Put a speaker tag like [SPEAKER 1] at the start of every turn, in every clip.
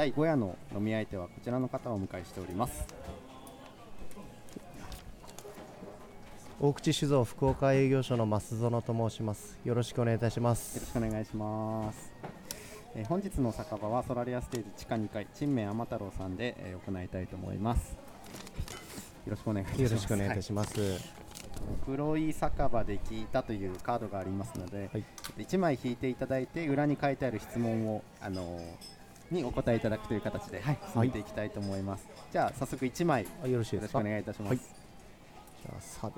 [SPEAKER 1] 第5夜の飲み相手はこちらの方をお迎えしております。
[SPEAKER 2] 大口酒造福岡営業所の増園と申します。よろしくお願いいたしま
[SPEAKER 1] よろし
[SPEAKER 2] す
[SPEAKER 1] くお願いします、えー本日の酒場はソラリアステージ地下2階陳明天太郎さんで、えー行いたいと思います。よろしくお願いします。
[SPEAKER 2] よろしくお願いいたします、
[SPEAKER 1] はい。黒い酒場で聞いたというカードがありますので、
[SPEAKER 2] はい。
[SPEAKER 1] 1枚引いていただいて裏に書いてある質問を、あのーにお答えいただくという形で、はい、進めていきたいと思います、じゃあ早速1枚よ
[SPEAKER 2] ろしいですか？
[SPEAKER 1] ろしくお願いいたします、
[SPEAKER 2] はい。じゃあさで、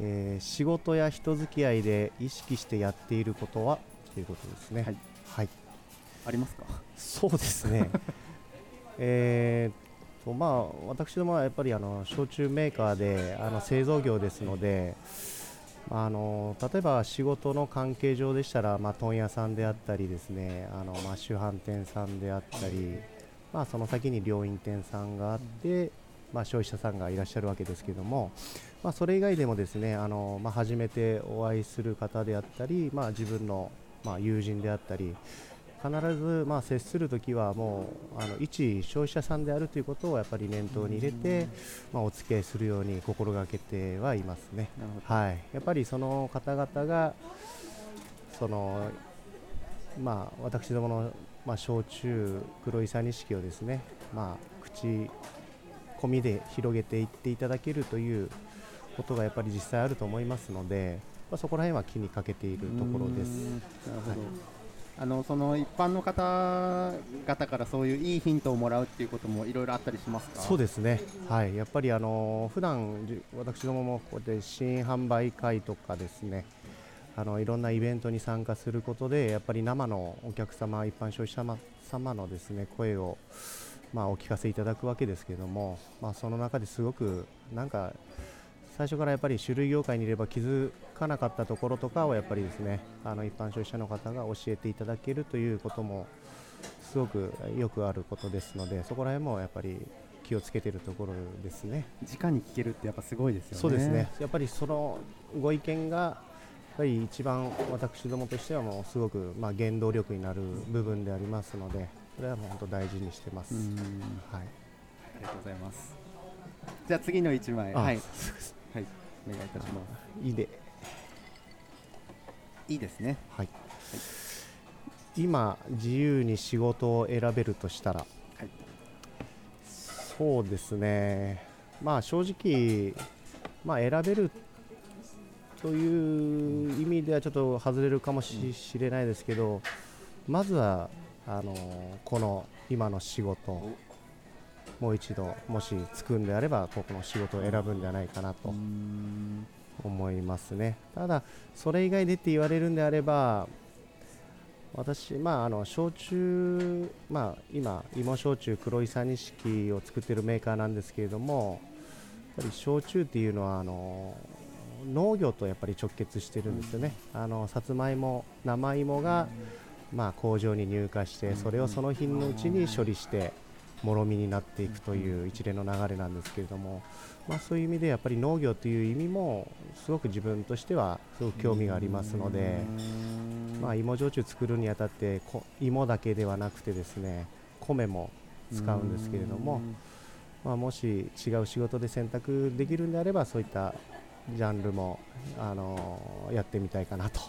[SPEAKER 2] えー仕事や人付き合いで意識してやっていることは？ということですね。
[SPEAKER 1] はい、
[SPEAKER 2] はい、
[SPEAKER 1] ありますか？
[SPEAKER 2] そうですね。えーっとまあ私どもはやっぱりあの焼酎メーカーであの製造業ですのであの例えば仕事の関係上でしたら、まあ、問屋さんであったりですねあの、まあ、主販店さんであったり、まあ、その先に病院店さんがあって、まあ、消費者さんがいらっしゃるわけですけども、まあ、それ以外でもですねあの、まあ、初めてお会いする方であったり、まあ、自分の、まあ、友人であったり必ず、まあ、接するときはもうあの一消費者さんであるということをやっぱり念頭に入れて、まあ、お付き合いするように心がけてはいますね。はい、やっぱりその方々がそのまあ私どものまあ焼酎黒いさ錦をですねまあ口込みで広げていっていただけるということがやっぱり実際あると思いますので、まあ、そこら辺は気にかけているところです。
[SPEAKER 1] なるほど、
[SPEAKER 2] はい
[SPEAKER 1] あのその一般の方々からそういういいヒントをもらうっていうこともいろいろあったりしますか？
[SPEAKER 2] そうですね、はい、やっぱりあの普段私どももこうやって新販売会とかですね。あのいろんなイベントに参加することでやっぱり生のお客様、一般消費者様のですね声を、まあ、お聞かせいただくわけですけども、まあ、その中ですごくなんか最初からやっぱり種類業界にいれば気づかなかったところとかをやっぱりですねあの一般消費者の方が教えていただけるということもすごくよくあることですのでそこら辺もやっぱり気をつけているところですね。
[SPEAKER 1] 直に聞けるってやっぱすごいですよね。
[SPEAKER 2] そうですね。やっぱりそのご意見がやっぱり一番私どもとしてはもうすごくまあ原動力になる部分でありますのでそれはもう本当大事にしてます。はい、
[SPEAKER 1] ありがとうございます。じゃあ次の1枚。
[SPEAKER 2] あ
[SPEAKER 1] はい、はい、お願いいたします。
[SPEAKER 2] いいで
[SPEAKER 1] いいですね。
[SPEAKER 2] はい、今自由に仕事を選べるとしたら？
[SPEAKER 1] はい。
[SPEAKER 2] そうですね。まあ正直まあ選べるという意味ではちょっと外れるかもししれないですけどまずはあのこの今の仕事もう一度もしつくんであればここの仕事を選ぶんじゃないかなと思いますね。ただ、それ以外でって言われるんであれば、私、まあ、あの焼酎、まあ、今、芋焼酎黒い三錦を作っているメーカーなんですけれども、やっぱり焼酎っていうのはあの農業とやっぱり直結してるんですよね。あのさつまいも、生芋が、まあ、工場に入荷して、それをその日のうちに処理して、もろみになっていくという一連の流れなんですけれども、まあ、そういう意味でやっぱり農業という意味もすごく自分としてはすごく興味がありますので、まあ、芋焼酎作るにあたって芋だけではなくてですね米も使うんですけれども、まあ、もし違う仕事で選択できるんであればそういったジャンルも、あのやってみたいかなと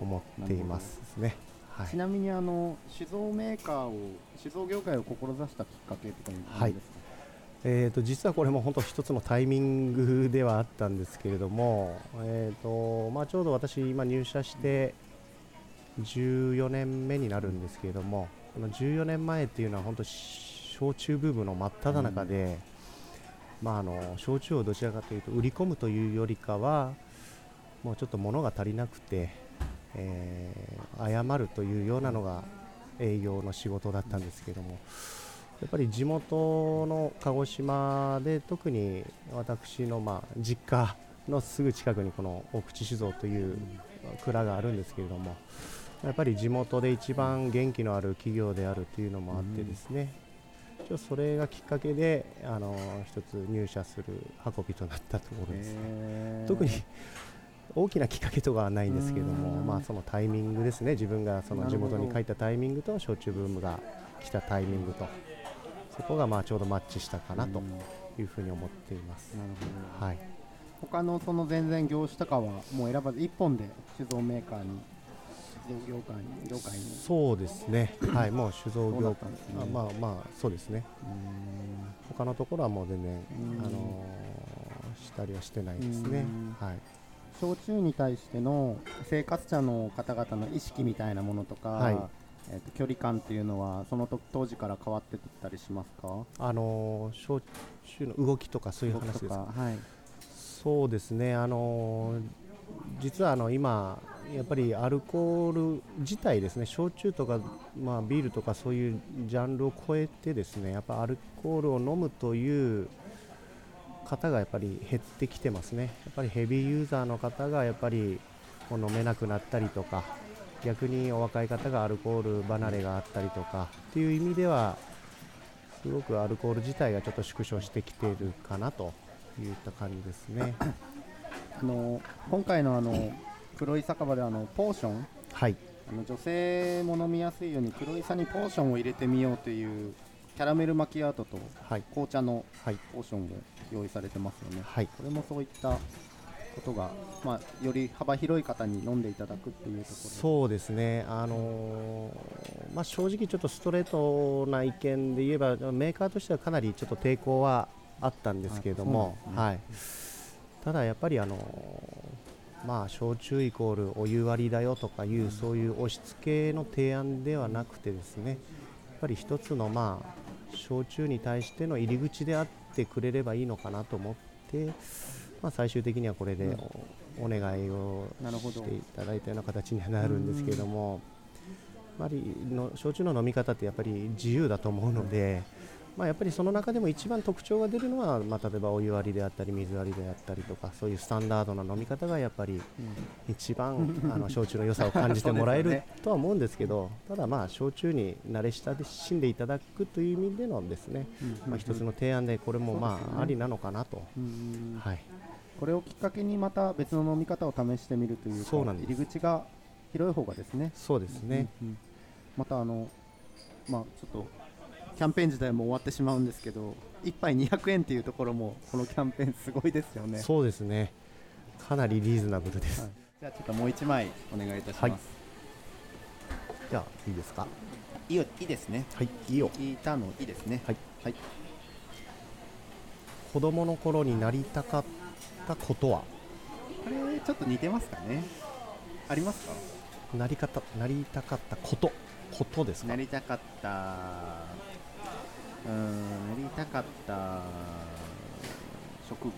[SPEAKER 2] 思っていますね。はい。
[SPEAKER 1] ちなみにあの酒造メーカーを酒造業界を志したきっかけとかに
[SPEAKER 2] はい。えー、と実はこれも本当一つのタイミングではあったんですけれども、えーとまあ、ちょうど私今入社して14年目になるんですけれどもこの14年前っていうのは本当焼酎ブームの真っ只中で、まあ、あの焼酎をどちらかというと売り込むというよりかはもうちょっと物が足りなくて、えー謝るというようなのが営業の仕事だったんですけれども。やっぱり地元の鹿児島で特に私のまあ実家のすぐ近くにこの大口酒造という蔵があるんですけれどもやっぱり地元で一番元気のある企業であるというのもあってですね、一応それがきっかけであの一つ入社する運びとなったところです、
[SPEAKER 1] へー
[SPEAKER 2] 特に大きなきっかけとかはないんですけども、
[SPEAKER 1] うん。
[SPEAKER 2] まあ、そのタイミングですね、自分がその地元に帰ったタイミングと焼酎ブームが来たタイミングと、そこがまあちょうどマッチしたかなというふうに思っています。
[SPEAKER 1] ほど、
[SPEAKER 2] はい、
[SPEAKER 1] 他のその全然業種とかはもう選ばず一本で酒造メーカーに業界に業界に。
[SPEAKER 2] そうですね、はい、もう酒造業
[SPEAKER 1] ったんですね。
[SPEAKER 2] あまあまあ、そうですね、他のところはもう全然、
[SPEAKER 1] うん。
[SPEAKER 2] あのーしたりはしてないですね。
[SPEAKER 1] うん。
[SPEAKER 2] はい
[SPEAKER 1] 焼酎に対しての生活者の方々の意識みたいなものとか、
[SPEAKER 2] はい。
[SPEAKER 1] えー、と距離感っていうのはそのと当時から変わってったりしますか？
[SPEAKER 2] あのー焼酎の動きとかそういう話ですか？
[SPEAKER 1] はい。
[SPEAKER 2] そうですね、あのー実はあの今、やっぱりアルコール自体ですね、焼酎とか、まあ、ビールとかそういうジャンルを超えてですね、やっぱアルコールを飲むという方がやっぱり減ってきてますね、やっぱりヘビーユーザーの方がやっぱりもう飲めなくなったりとか、逆にお若い方がアルコール離れがあったりとかっていう意味では、すごくアルコール自体がちょっと縮小してきているかなといった感じですね。
[SPEAKER 1] あの今回のあの黒い酒場であのポーション。
[SPEAKER 2] はい、
[SPEAKER 1] あの女性も飲みやすいように黒いさにポーションを入れてみようというキャラメルマキアートと
[SPEAKER 2] はい、
[SPEAKER 1] 紅茶の
[SPEAKER 2] はい、
[SPEAKER 1] ポーションを用意されてますよね。
[SPEAKER 2] はい、
[SPEAKER 1] これもそういったことが、まあ、より幅広い方に飲んでいただくっていうところ。
[SPEAKER 2] そうですね、あのーまあ、正直、ちょっとストレートな意見で言えば、メーカーとしてはかなりちょっと抵抗はあったんですけれども、
[SPEAKER 1] あそうなん
[SPEAKER 2] はい、ただやっぱり、あのーまあ、焼酎イコールお湯割りだよとかいう、
[SPEAKER 1] うん
[SPEAKER 2] そういう押し付けの提案ではなくてですね、やっぱり一つの、まあ、焼酎に対しての入り口であってくれればいいのかなと思って、まあ、最終的にはこれでお,、お願いをしていただいたような形にはなるんですけれども、やっぱりの焼酎の飲み方ってやっぱり自由だと思うので、まあ、やっぱりその中でも一番特徴が出るのは、まあ、例えばお湯割りであったり水割りであったりとかそういうスタンダードな飲み方がやっぱり一番あの焼酎の良さを感じてもらえるとは思うんですけどただまあ焼酎に慣れ親しんでいただくという意味でのですね、
[SPEAKER 1] うん
[SPEAKER 2] まあ、一つの提案でこれもま
[SPEAKER 1] そうですよね。
[SPEAKER 2] あありなのかなと、
[SPEAKER 1] うん。
[SPEAKER 2] はい、
[SPEAKER 1] これをきっかけにまた別の飲み方を試してみるというか
[SPEAKER 2] そうなんです。
[SPEAKER 1] 入り口が広い方がですね。
[SPEAKER 2] そうですね、
[SPEAKER 1] うんうん。またあのまあちょっとキャンペーン自体も終わってしまうんですけど1杯200円っていうところもこのキャンペーンすごいですよね。
[SPEAKER 2] そうですね。かなりリーズナブルです、
[SPEAKER 1] はい。じゃあちょっともう1枚お願いいたします、
[SPEAKER 2] はい。じゃあいいですか？
[SPEAKER 1] い、いよいいですね。
[SPEAKER 2] はいいいよ。
[SPEAKER 1] 聞いたのいいですね。
[SPEAKER 2] はい、
[SPEAKER 1] はい、
[SPEAKER 2] 子供の頃になりたかったことは？
[SPEAKER 1] これちょっと似てますかね？ありますか？
[SPEAKER 2] なり方なりたかったこと？ことですか？
[SPEAKER 1] なりたかったうーんなりたかった職業？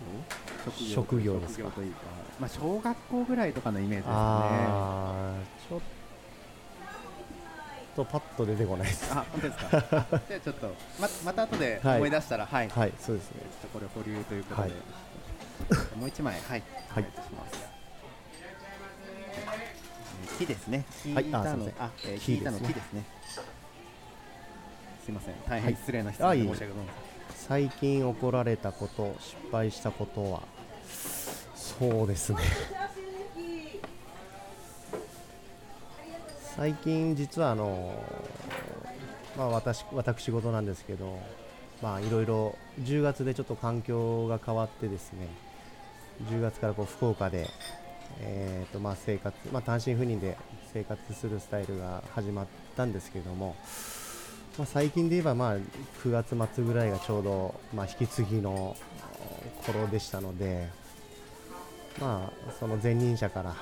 [SPEAKER 2] 職業ですか。
[SPEAKER 1] というか、まあ、小学校ぐらいとかのイメージですね。
[SPEAKER 2] ちょっとパッと出てこないです。
[SPEAKER 1] あ本当ですか？あ じゃあちょっとままた後で
[SPEAKER 2] はい。
[SPEAKER 1] 思い出したらはい、
[SPEAKER 2] はいそうですね。
[SPEAKER 1] ちょっとこれ保留ということで、
[SPEAKER 2] はい。
[SPEAKER 1] もう一枚はい。お願いいたします、えー木ですね。聞
[SPEAKER 2] はい。
[SPEAKER 1] いたの、
[SPEAKER 2] あすい
[SPEAKER 1] あ、えー
[SPEAKER 2] 木
[SPEAKER 1] 聞いたの木ですねすいません。大
[SPEAKER 2] はい。
[SPEAKER 1] 変失礼な質問で申し訳ございません。
[SPEAKER 2] 最近怒られたこと失敗したことは？そうですね。最近実はあのまあ私私事なんですけどまあいろいろ10月でちょっと環境が変わってですね10月からこう福岡でえーとまあ生活まあ単身赴任で生活するスタイルが始まったんですけどもまあ、最近で言えば、まあ、9月末ぐらいがちょうど、まあ、引き継ぎの頃でしたので、まあ、その前任者から、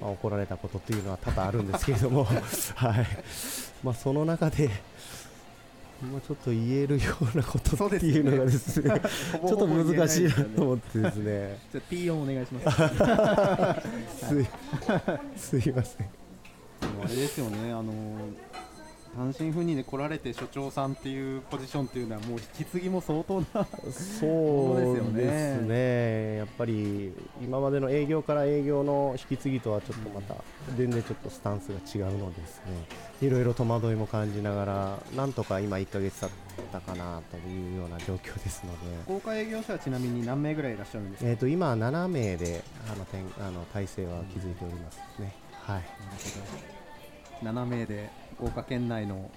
[SPEAKER 2] まあ、怒られたことというのは多々あるんですけれども、はい。まあ、その中で、まあ、ちょっと言えるようなことっていうのがですね
[SPEAKER 1] ほぼ
[SPEAKER 2] ちょっと難しいなと思ってですね。
[SPEAKER 1] ちょっと P 音お願いします。
[SPEAKER 2] すいません。
[SPEAKER 1] あれですよね、あの単単身赴任で来られて所長さんっていうポジションっていうのはもう引き継ぎも相当な
[SPEAKER 2] そうですね。やっぱり今までの営業から営業の引き継ぎとはちょっとまた全然ちょっとスタンスが違うのですね。いろいろ戸惑いも感じながらなんとか今1ヶ月経ったかなというような状況ですので。
[SPEAKER 1] 公開営業者はちなみに何名ぐらいいらっしゃるんですか、
[SPEAKER 2] えー、と今7名であの点あの体制は築いておりますね、はい。
[SPEAKER 1] 7名で福岡県内の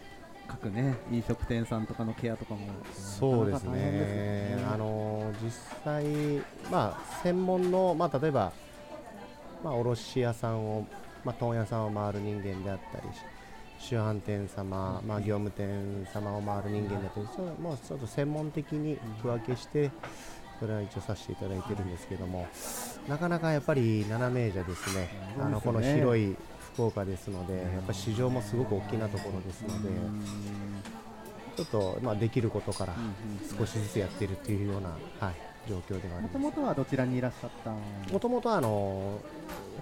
[SPEAKER 1] 各ね飲食店さんとかのケアとかも
[SPEAKER 2] そうですね、ね、あの実際、まあ、専門の、まあ、例えば、まあ、卸屋さんを、まあ、問屋さんを回る人間であったり主販店様、まあ、業務店様を回る人間だったり、そうまあ、ちょっと専門的に区分けして、それは一応させていただいてるんですけども、なかなかやっぱり7名じゃですね、あのこの広い福岡ですので、やっぱり市場もすごく大きなところですので、ちょっと、まあ、できることから少しずつやっているというような、はい、状況ではあります。
[SPEAKER 1] もともとはどちらにいらっしゃった
[SPEAKER 2] もともとあの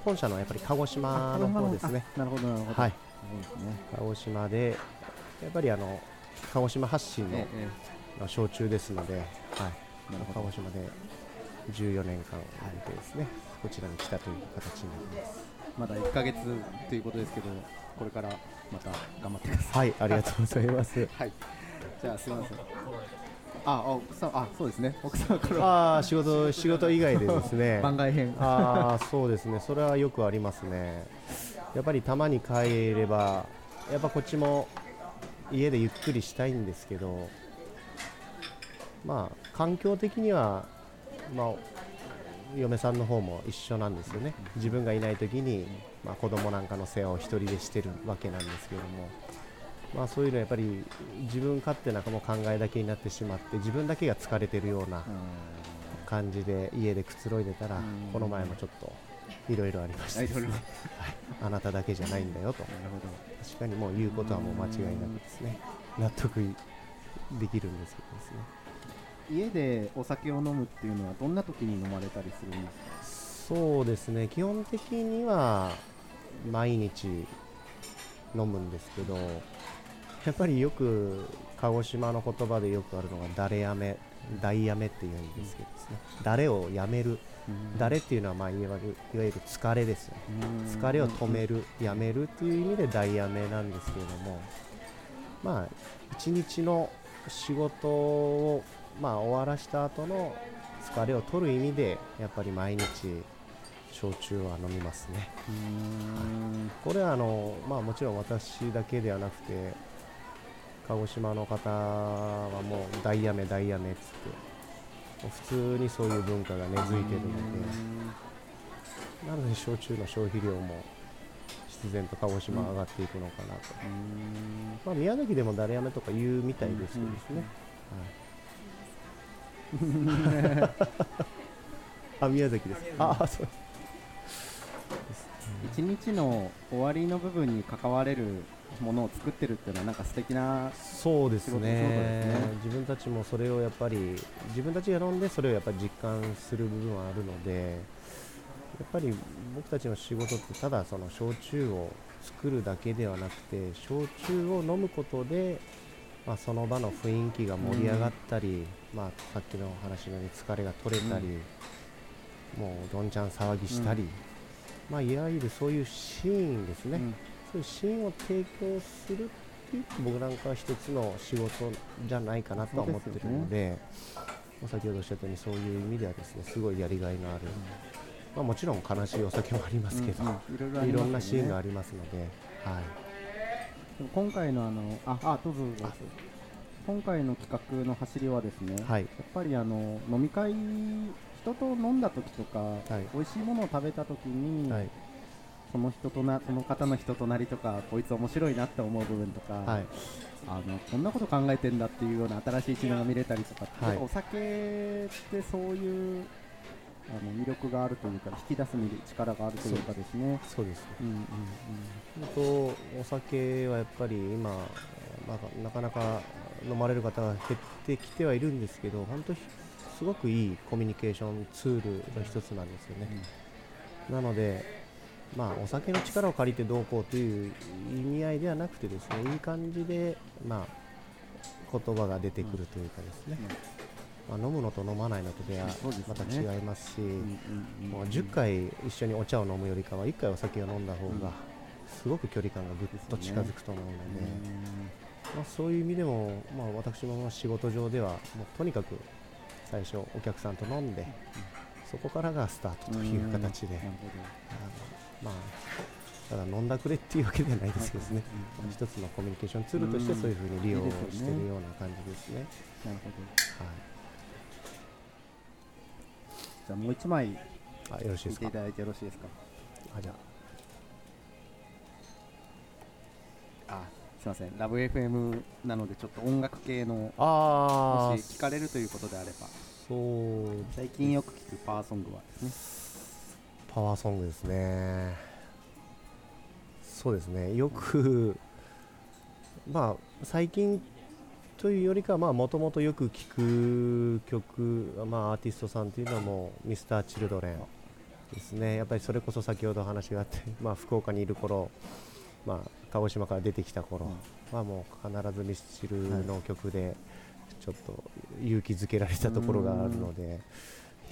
[SPEAKER 2] 本社のやっぱり鹿児島の方ですね。
[SPEAKER 1] なるほどなるほど。
[SPEAKER 2] はい。鹿児島でやっぱりあの鹿児島発信の、ええ、焼酎ですので、はい、鹿児島で14年間いてですね、こちらに来たという形になります。
[SPEAKER 1] まだ1か月ということですけど、これからまた頑張ってくだ
[SPEAKER 2] さい。はい、ありがとうございます。
[SPEAKER 1] はい、じゃあすみません。あ、奥さん、あ、そうですね。奥さんか
[SPEAKER 2] ら。あ、仕事、仕事以外でですね。
[SPEAKER 1] 番外編。
[SPEAKER 2] あ、そうですね。それはよくありますね。やっぱりたまに帰れば、やっぱこっちも家でゆっくりしたいんですけど。まあ、環境的には、まあ、嫁さんの方も一緒なんですよね、自分がいない時に、まあ、子供なんかの世話を1人でしてるわけなんですけども、まあ、そういうのはやっぱり自分勝手な考えだけになってしまって自分だけが疲れてるような感じで家でくつろいでたら、この前もちょっといろいろありました。ですね、あなただけじゃないんだよと。確かにもう言うことはもう間違いなくですね。納得できるんですけどですね。
[SPEAKER 1] 家でお酒を飲むっていうのはどんな時に飲まれたりするんです
[SPEAKER 2] かそうですね基本的には毎日飲むんですけどやっぱりよく鹿児島の言葉でよくあるのが誰やめ大やめっていうんですけどですね、誰をやめる、誰っていうのはまあいわゆるいわゆる疲れですよ、ね、疲れを止める、やめるっていう意味で大やめなんですけれどもまあ一日の仕事をまあ、終わらした後の疲れを取る意味でやっぱり毎日焼酎は飲みますね、はい、これはあの、まあ、もちろん私だけではなくて鹿児島の方はもう大やめ大やめっつって普通にそういう文化が根付いてるのでなので焼酎の消費量も必然と鹿児島上がっていくのかなと、まあ、宮崎でも誰やめとか言うみたいですけどね、はい あ宮崎です。あそう。
[SPEAKER 1] 一日の終わりの部分に関われるものを作ってるっていうのはなんか素敵な
[SPEAKER 2] そうですね、ね、自分たちもそれをやっぱり自分たちが飲んでそれをやっぱり実感する部分はあるのでやっぱり僕たちの仕事ってただその焼酎を作るだけではなくて焼酎を飲むことでまあ、その場の雰囲気が盛り上がったり、うん、まあ、さっきの話のように疲れが取れたり、うん、もうどんちゃん騒ぎしたり、うん、まあ、いわゆるそういうシーンですね、そういうシーンを提供するっていう僕なんかは一つの仕事じゃないかなとは思ってるので、ね、まあ、先ほどおっしゃったようにそういう意味ではですねすごいやりがいのある、まあ、もちろん悲しいお酒もありますけど、いろんなシーンがありますので。はい。
[SPEAKER 1] 今回のあのああどうぞどうぞ今回の企画の走りはですね、はい、やっぱりあの飲み会人と飲んだ時とか、はい、美味しいものを食べた時に、はい、その人となその方の人となりとかこいつ面白いなって思う部分とか、はい、あのこんなこと考えてんだっていうような新しい一面が見れたりとか、はい、お酒ってそういうあの魅力があるというか引き出す力があるというかですね。
[SPEAKER 2] そうです、うんうんうん、とお酒はやっぱり今、まあ、なかなか飲まれる方が減ってきてはいるんですけど本当すごくいいコミュニケーションツールの一つなんですよね。うん、なのでまあ、お酒の力を借りてどうこうという意味合いではなくてですねいい感じで、まあ、言葉が出てくるというかですね、まあ、飲むのと飲まないのとではまた違いますし、もう10回一緒にお茶を飲むよりかは1回お酒を飲んだ方がすごく距離感がぐっと近づくと思うので、まあ、そういう意味でも、まあ、私も仕事上ではもうとにかく最初お客さんと飲んで、そこからがスタートという形で、まあ、ただ飲んだくれっていうわけではないですけどね、一つのコミュニケーションツールとしてそういうふうに利用しているような感じですね。なるほど、はい。
[SPEAKER 1] じゃあもう一枚
[SPEAKER 2] あよろしいですか？
[SPEAKER 1] いただいてよろしいですか？
[SPEAKER 2] あじゃ
[SPEAKER 1] あ。あすみません。ラブ FM なのでちょっと音楽系の
[SPEAKER 2] あ
[SPEAKER 1] もし聞かれるということであれば。
[SPEAKER 2] そう。
[SPEAKER 1] 最近よく聞くパワーソングはです
[SPEAKER 2] ね。パワーソングですね。そうですね。よくまあ最近というよりかはもともとよく聴く曲、まあ、アーティストさんというのはもう Mr.Children ですね。やっぱりそれこそ先ほど話があって、まあ、福岡にいる頃、まあ、鹿児島から出てきた頃はもう必ずミスチルの曲でちょっと勇気づけられたところがあるので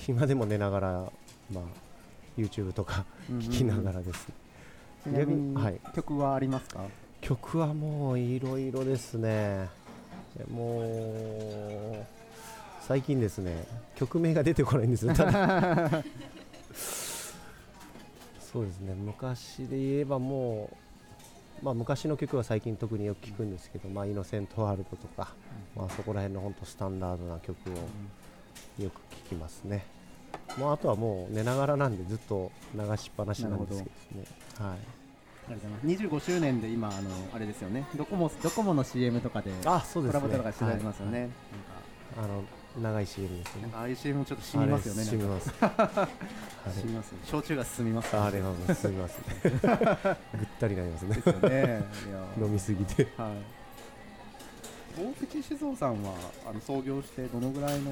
[SPEAKER 2] 今でも寝ながら、まあ、YouTube とか聴きながらです。
[SPEAKER 1] ね。はい、曲はありますか？
[SPEAKER 2] 曲はもういろいろですね。もう最近ですね曲名が出てこないんですよ。ただ そうですね。昔で言えばもう、まあ、昔の曲は最近特によく聞くんですけど「まあ、イノセントワールド」とか、まあ、そこら辺の本当スタンダードな曲をよく聴きますね、もうあとはもう寝ながらなんでずっと流しっぱなしなんですけどね。はい。
[SPEAKER 1] ありがとうございます。25周年で今あのあれですよね。ドコモドコモの CM とかで
[SPEAKER 2] あそうです、ね、
[SPEAKER 1] コラボとかしてありますよね、はい、
[SPEAKER 2] なんか。あの長い CM ですね。
[SPEAKER 1] ああいう CM ちょっと染みますよね
[SPEAKER 2] 染みます。
[SPEAKER 1] 染みます焼酎が進みます、
[SPEAKER 2] ね、あれは進みますね。ぐったりなりますね。ね。飲みすぎて。はい。
[SPEAKER 1] 大口酒造さんはあの創業してどのぐらいの？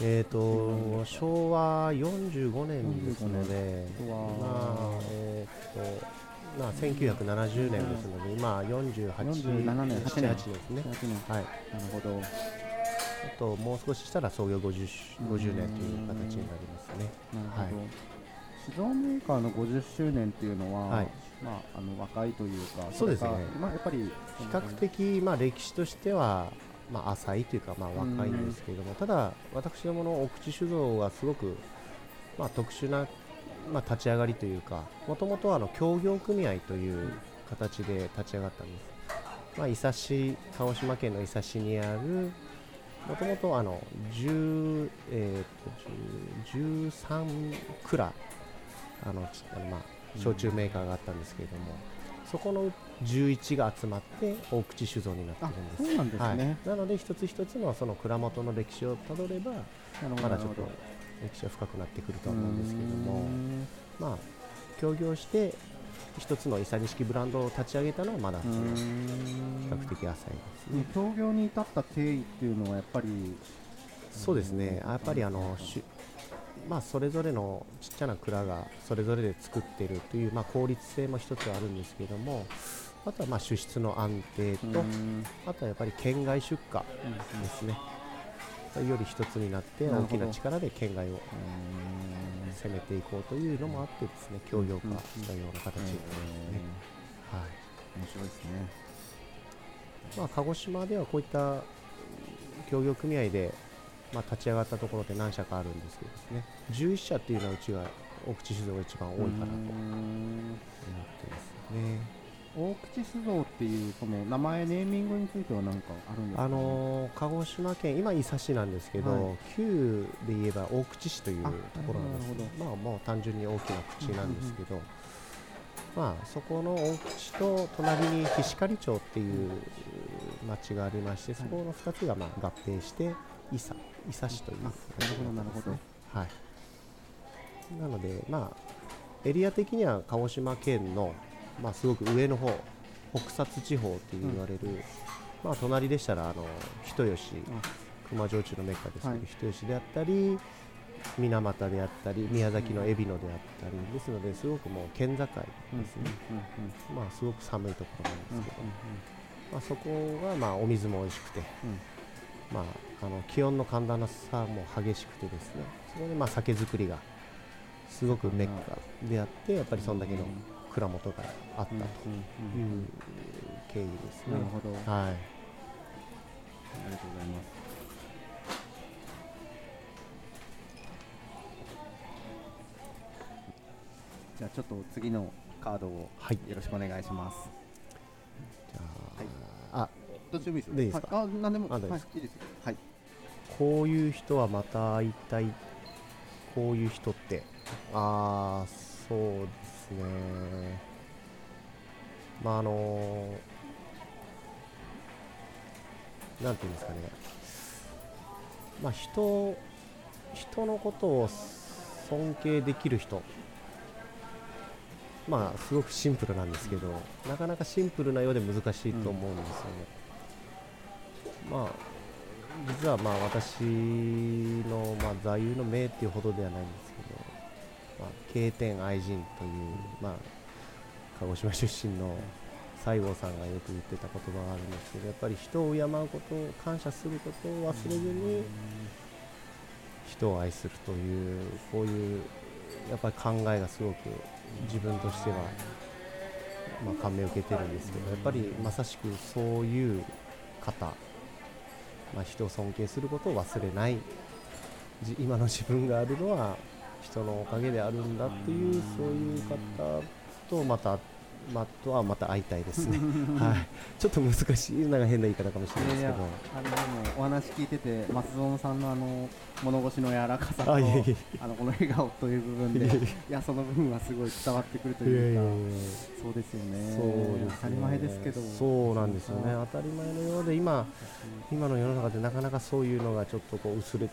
[SPEAKER 2] えっ、と昭和45年ですので、まあえっ、ー、とまあ、1970年ですので、今48
[SPEAKER 1] 47年、8年。です
[SPEAKER 2] ね。はい、
[SPEAKER 1] なるほど。
[SPEAKER 2] あともう少ししたら創業 50, 50年という形になりますね。
[SPEAKER 1] なるほど。酒造メーカーの50周年っていうのは、はい、まあ、あの若いというか、
[SPEAKER 2] そうですね。
[SPEAKER 1] まあ、やっぱり
[SPEAKER 2] 比較的、まあ、歴史としては、まあ、浅いというか、まあ、若いんですけれども、ただ、私どもの奥地酒造はすごく、まあ、特殊なまあ、立ち上がりというかもともとはの協業組合という形で立ち上がったんです、まあ、伊佐市鹿児島県の伊佐市にあるもともとあの10、えー、と13蔵あのあの、まあ、焼酎メーカーがあったんですけれども、うん、そこの11が集まって大口酒造になってるんです。
[SPEAKER 1] そうなんですね、
[SPEAKER 2] はい、なので一つ一つのその蔵元の歴史をたどればまだちょっと歴史は深くなってくると思うんですけども。まあ協業して一つの伊佐錦ブランドを立ち上げたのはまだ比較的浅いですね。
[SPEAKER 1] 協業に至った経緯っていうのはやっぱり
[SPEAKER 2] そうですね。やっぱりあのまあ、それぞれのちっちゃな蔵がそれぞれで作っているという、まあ、効率性も一つあるんですけどもあとはまあ輸出の安定とあとはやっぱり県外出荷ですね、より一つになって大きな力で県外を攻めていこうというのもあってですね協業化したような形ですね。
[SPEAKER 1] はい、面白いですね。
[SPEAKER 2] まあ、鹿児島ではこういった協業組合で、まあ、立ち上がったところで何社かあるんですけどですね11社っていうのはうちは大口酒造が一番多いかなと思ってますね。
[SPEAKER 1] 大口酒造っていうその名前ネーミングについては何かあるんですか、
[SPEAKER 2] ね、あの鹿児島県今伊佐市なんですけど、はい、旧で言えば大口市というところなんですまあもう単純に大きな口なんですけど、まあそこの大口と隣に菱刈町っていう町がありまして、そこの2つがまあ合併して伊佐伊佐市という、
[SPEAKER 1] なるほどなるほど。
[SPEAKER 2] はい。なのでまあエリア的には鹿児島県のまあ、すごく上の方北薩地方って言われる、うん、まあ、隣でしたらあの人吉、熊焼酎のメッカですけど、はい、人吉であったり水俣であったり宮崎の海老野であったりですのですごくもう県境ですね、まあ、すごく寒いところなんですけど、まあ、そこはまあお水も美味しくて、まあ、あの気温の寒暖の差も激しくてですねそこでまあ酒造りがすごくメッカであってやっぱりそんだけの蔵元があったという経緯ですね。なるほど、はい、ありがとう
[SPEAKER 1] ございます。じゃあちょっと次のカードをよろしくお願いします。じゃあ、はい、あ、どっちでもいいです
[SPEAKER 2] でいいですか？
[SPEAKER 1] あ、なんでも、はい、いいですはい。
[SPEAKER 2] こういう人はまた会いたい。こういう人って、ああ、そうですね。まああのなんていうんですかね。まあ人人のことを尊敬できる人まあすごくシンプルなんですけど、なかなかシンプルなようで難しいと思うんですよね。まあ実はまあ私のまあ座右の銘っていうほどではないんです、まあ、経典愛人という、まあ、鹿児島出身の西郷さんがよく言ってた言葉があるんですけど やっぱり人を敬うことを感謝することを忘れずに人を愛するというこういうやっぱり考えがすごく自分としては、まあ、感銘を受けてるんですけどやっぱりまさしくそういう方、まあ、人を尊敬することを忘れない。今の自分があるのは人のおかげであるんだっていうそういう方とまたまあ、とはまた会いたいですね。はい。ちょっと難しい、なんか変な言い方かもしれないですけど。
[SPEAKER 1] あのでもお話聞いてて、松園さんのあの物腰の柔らかさと、あのこの笑顔という部分で、いやその部分はすごい伝わってくるというか、そうですよね。そうです、ね、当たり前ですけど。
[SPEAKER 2] そうなんですよね。当たり前のようで今今の世の中でなかなかそういうのがちょっとこう薄れて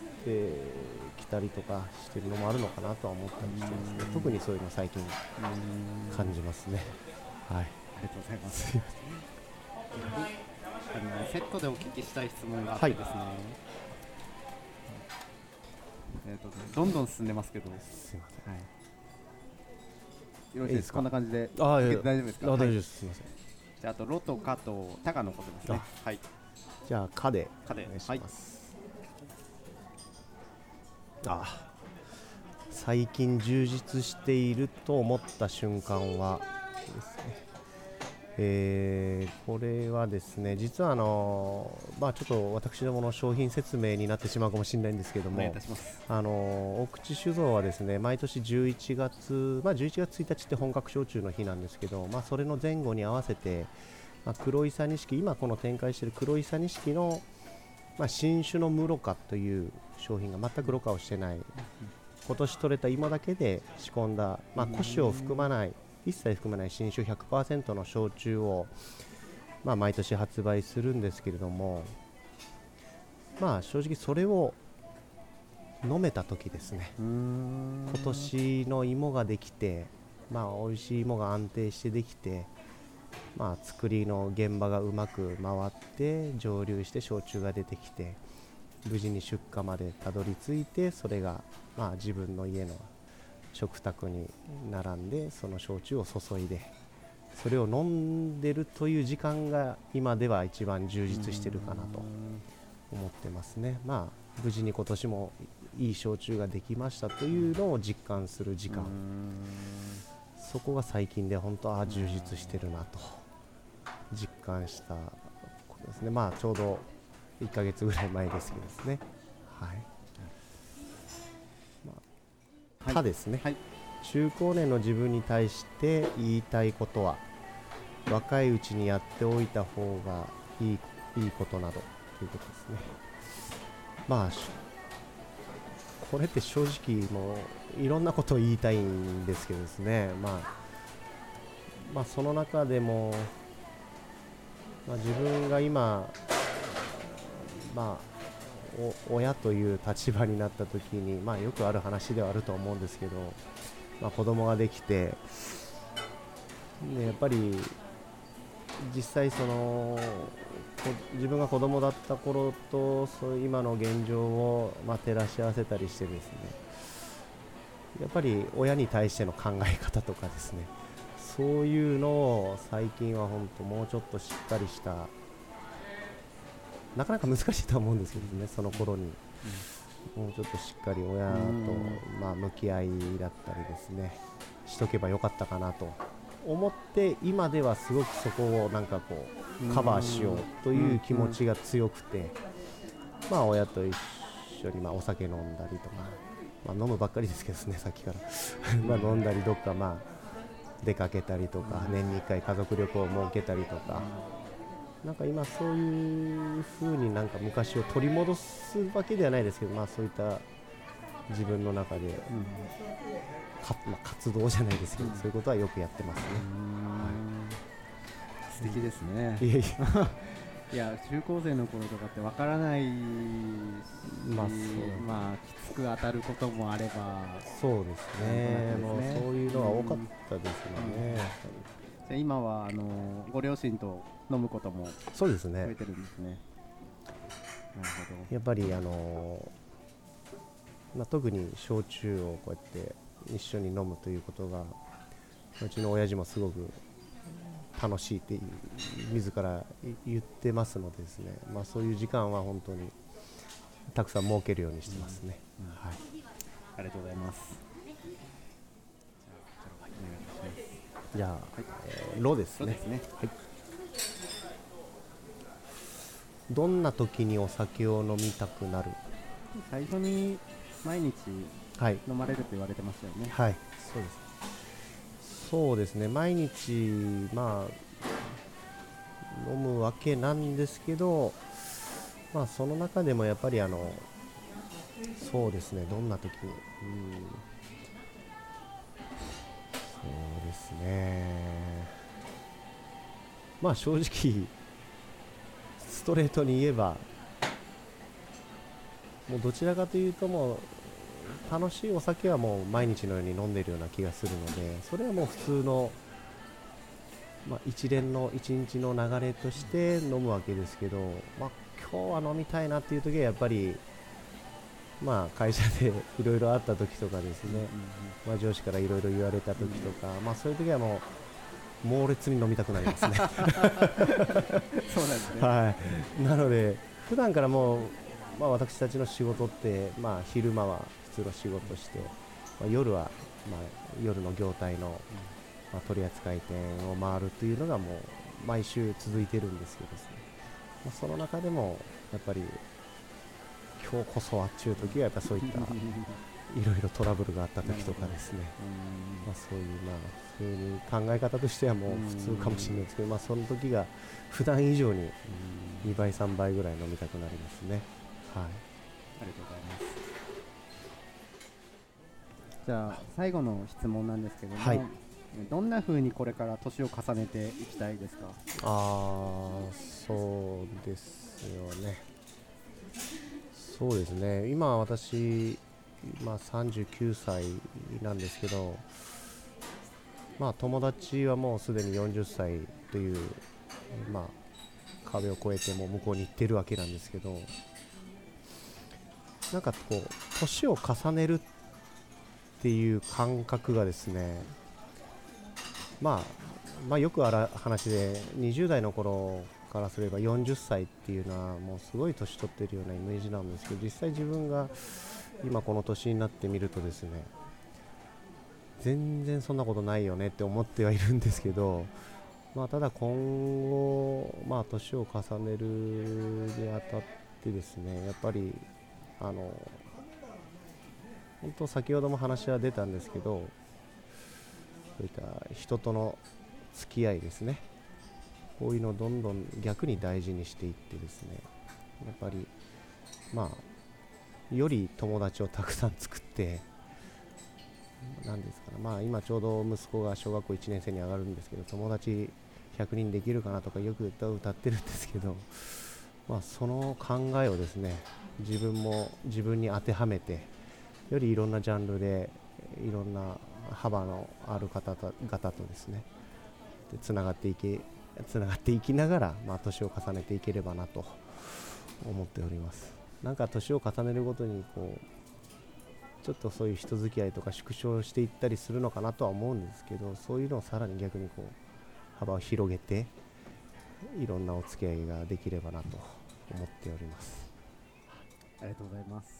[SPEAKER 2] きたりとかしてるのもあるのかなとは思ったりしてますね。特にそういうの最近感じますね。はい、あ
[SPEAKER 1] りがとうございます。あのセットでお聞きしたい質問があってですね。はい、えっ、ー、とどんどん進んでますけど。すみません。はい。よろしいですか？こんな感じで。ああ、大丈夫ですか？
[SPEAKER 2] 大丈夫です。すみません。
[SPEAKER 1] じゃあとロとカとタが残ってますね。はい。
[SPEAKER 2] じゃあカで。
[SPEAKER 1] カで。はい。
[SPEAKER 2] あ最近充実していると思った瞬間はですね。えー、これはですね実はあの、まあ、ちょっと私どもの商品説明になってしまうかもしれないんですけどもあの大口酒造はですね毎年11月、まあ、11月1日って本格焼酎の日なんですけど、まあ、それの前後に合わせて、まあ、黒いさ錦今この展開している黒いさ錦の、まあ、新種の室カという商品が全くろ過をしてない。今年取れた芋だけで仕込んだ、まあ、古酒を含まない一切含まない新酒100%の焼酎を、まあ、毎年発売するんですけれどもまあ正直それを飲めた時ですね。今年の芋ができてまあ美味しい芋が安定してできてまあ作りの現場がうまく回って蒸留して焼酎が出てきて無事に出荷までたどり着いてそれがまあ自分の家の食卓に並んでその焼酎を注いでそれを飲んでるという時間が今では一番充実してるかなと思ってますね。まあ無事に今年もいい焼酎ができましたというのを実感する時間そこが最近で本当ああ充実してるなと実感したことですね。まあちょうど1ヶ月ぐらい前ですけどですね。はい。他ですね、はい、中高年の自分に対して言いたいことは若いうちにやっておいた方がいいいいことなどということですね。まあこれって正直もういろんなことを言いたいんですけどですね。まあまあその中でも、まあ、自分が今まあ親という立場になった時に、まあ、よくある話ではあると思うんですけど、まあ、子供ができて、ね、やっぱり実際その自分が子供だった頃とそういう今の現状を、まあ、照らし合わせたりしてですね。やっぱり親に対しての考え方とかですね。そういうのを最近は本当もうちょっとしっかりしたなかなか難しいと思うんですけどねその頃に、もうちょっとしっかり親と、まあ、向き合いだったりですねしとけばよかったかなと思って今ではすごくそこをなんかこうカバーしようという気持ちが強くて、まあ親と一緒にまあお酒飲んだりとか、まあ、飲むばっかりですけどねさっきから。まあ飲んだりどっかまあ出かけたりとか年に1回家族旅行を設けたりとか。なんか今そういう風になんか昔を取り戻すわけではないですけどまあそういった自分の中で、うんかまあ、活動じゃないですけど、うん、そういうことはよくやってますね。
[SPEAKER 1] 素敵ですね。
[SPEAKER 2] い。やいや
[SPEAKER 1] いや中高生の頃とかってわからないまあ、まあ、きつく当たることもあれば
[SPEAKER 2] そうですね、もうそういうのは多かったですよね、
[SPEAKER 1] うん、今はあのご両親と飲むことも
[SPEAKER 2] そうですね。
[SPEAKER 1] 増えてるんですね。なる
[SPEAKER 2] ほど。やっぱりあの、まあ、特に焼酎をこうやって一緒に飲むということがうちの親父もすごく楽しいって自ら言ってますのでですね、まあ、そういう時間は本当にたくさん設けるようにしてますね、うんうん、はい、
[SPEAKER 1] ありがとうございます。
[SPEAKER 2] じゃあ、はいえー、ロですね、ね、はい、どんな時にお酒を飲みたくなる？
[SPEAKER 1] 最初に毎日飲まれると言われてましたよね。
[SPEAKER 2] はい、そうですそうですね。毎日まあ飲むわけなんですけどまあその中でもやっぱりあのそうですね。どんな時にうん。そうですね。まあ正直ストレートに言えばもうどちらかというともう楽しいお酒はもう毎日のように飲んでいるような気がするのでそれはもう普通の、まあ、一連の一日の流れとして飲むわけですけど、まあ、今日は飲みたいなっていう時はやっぱり、まあ、会社で いろいろあった時とかですね、まあ、上司からいろいろ言われた時とか、まあ、そういう時はもう猛烈に飲みたくなりますね。そうなん
[SPEAKER 1] ですね、
[SPEAKER 2] はい、なので普段からもう、まあ、私たちの仕事って、まあ、昼間は通の仕事して、まあ、夜は、まあ、夜の業態の、まあ、取扱店を回るというのがもう毎週続いてるんですけどですね、まあ、その中でもやっぱり今日こそはっちゅう時はやっぱそういったいろいろトラブルがあった時とかですね、まあ、そういうまあそういう考え方としてはもう普通かもしれないですけど、まあ、その時が普段以上に2倍3倍ぐらい飲みたくなりますね。はい、
[SPEAKER 1] ありがとうございますじゃあ最後の質問なんですけども、はい、どんなふうにこれから年を重ねていきたいですか？
[SPEAKER 2] ああそうですよね。そうですね。今私、まあ、39歳なんですけどまあ友達はもうすでに40歳という、まあ、壁を越えても向こうに行ってるわけなんですけどなんかこう年を重ねるってていう感覚がですね、まあ、まあよくある話で20代の頃からすれば40歳っていうのはもうすごい年取ってるようなイメージなんですけど実際自分が今この年になってみるとですね全然そんなことないよねって思ってはいるんですけど、まあ、ただ今後、まあ、年を重ねるにあたってですねやっぱりあの本当先ほども話は出たんですけどそういった人との付き合いですね。こういうのをどんどん逆に大事にしていってですね。やっぱりまあより友達をたくさん作って何ですかね。まあ今ちょうど息子が小学校1年生に上がるんですけど友達100人できるかなとかよく歌を歌ってるんですけどまあその考えをですね自分も自分に当てはめてよりいろんなジャンルでいろんな幅のある方々とですねつながっていけつながっていきながら、まあ、年を重ねていければなと思っております。なんか年を重ねるごとにこうちょっとそういう人付き合いとか縮小していったりするのかなとは思うんですけどそういうのをさらに逆にこう幅を広げていろんなお付き合いができればなと思っております。
[SPEAKER 1] ありがとうございます。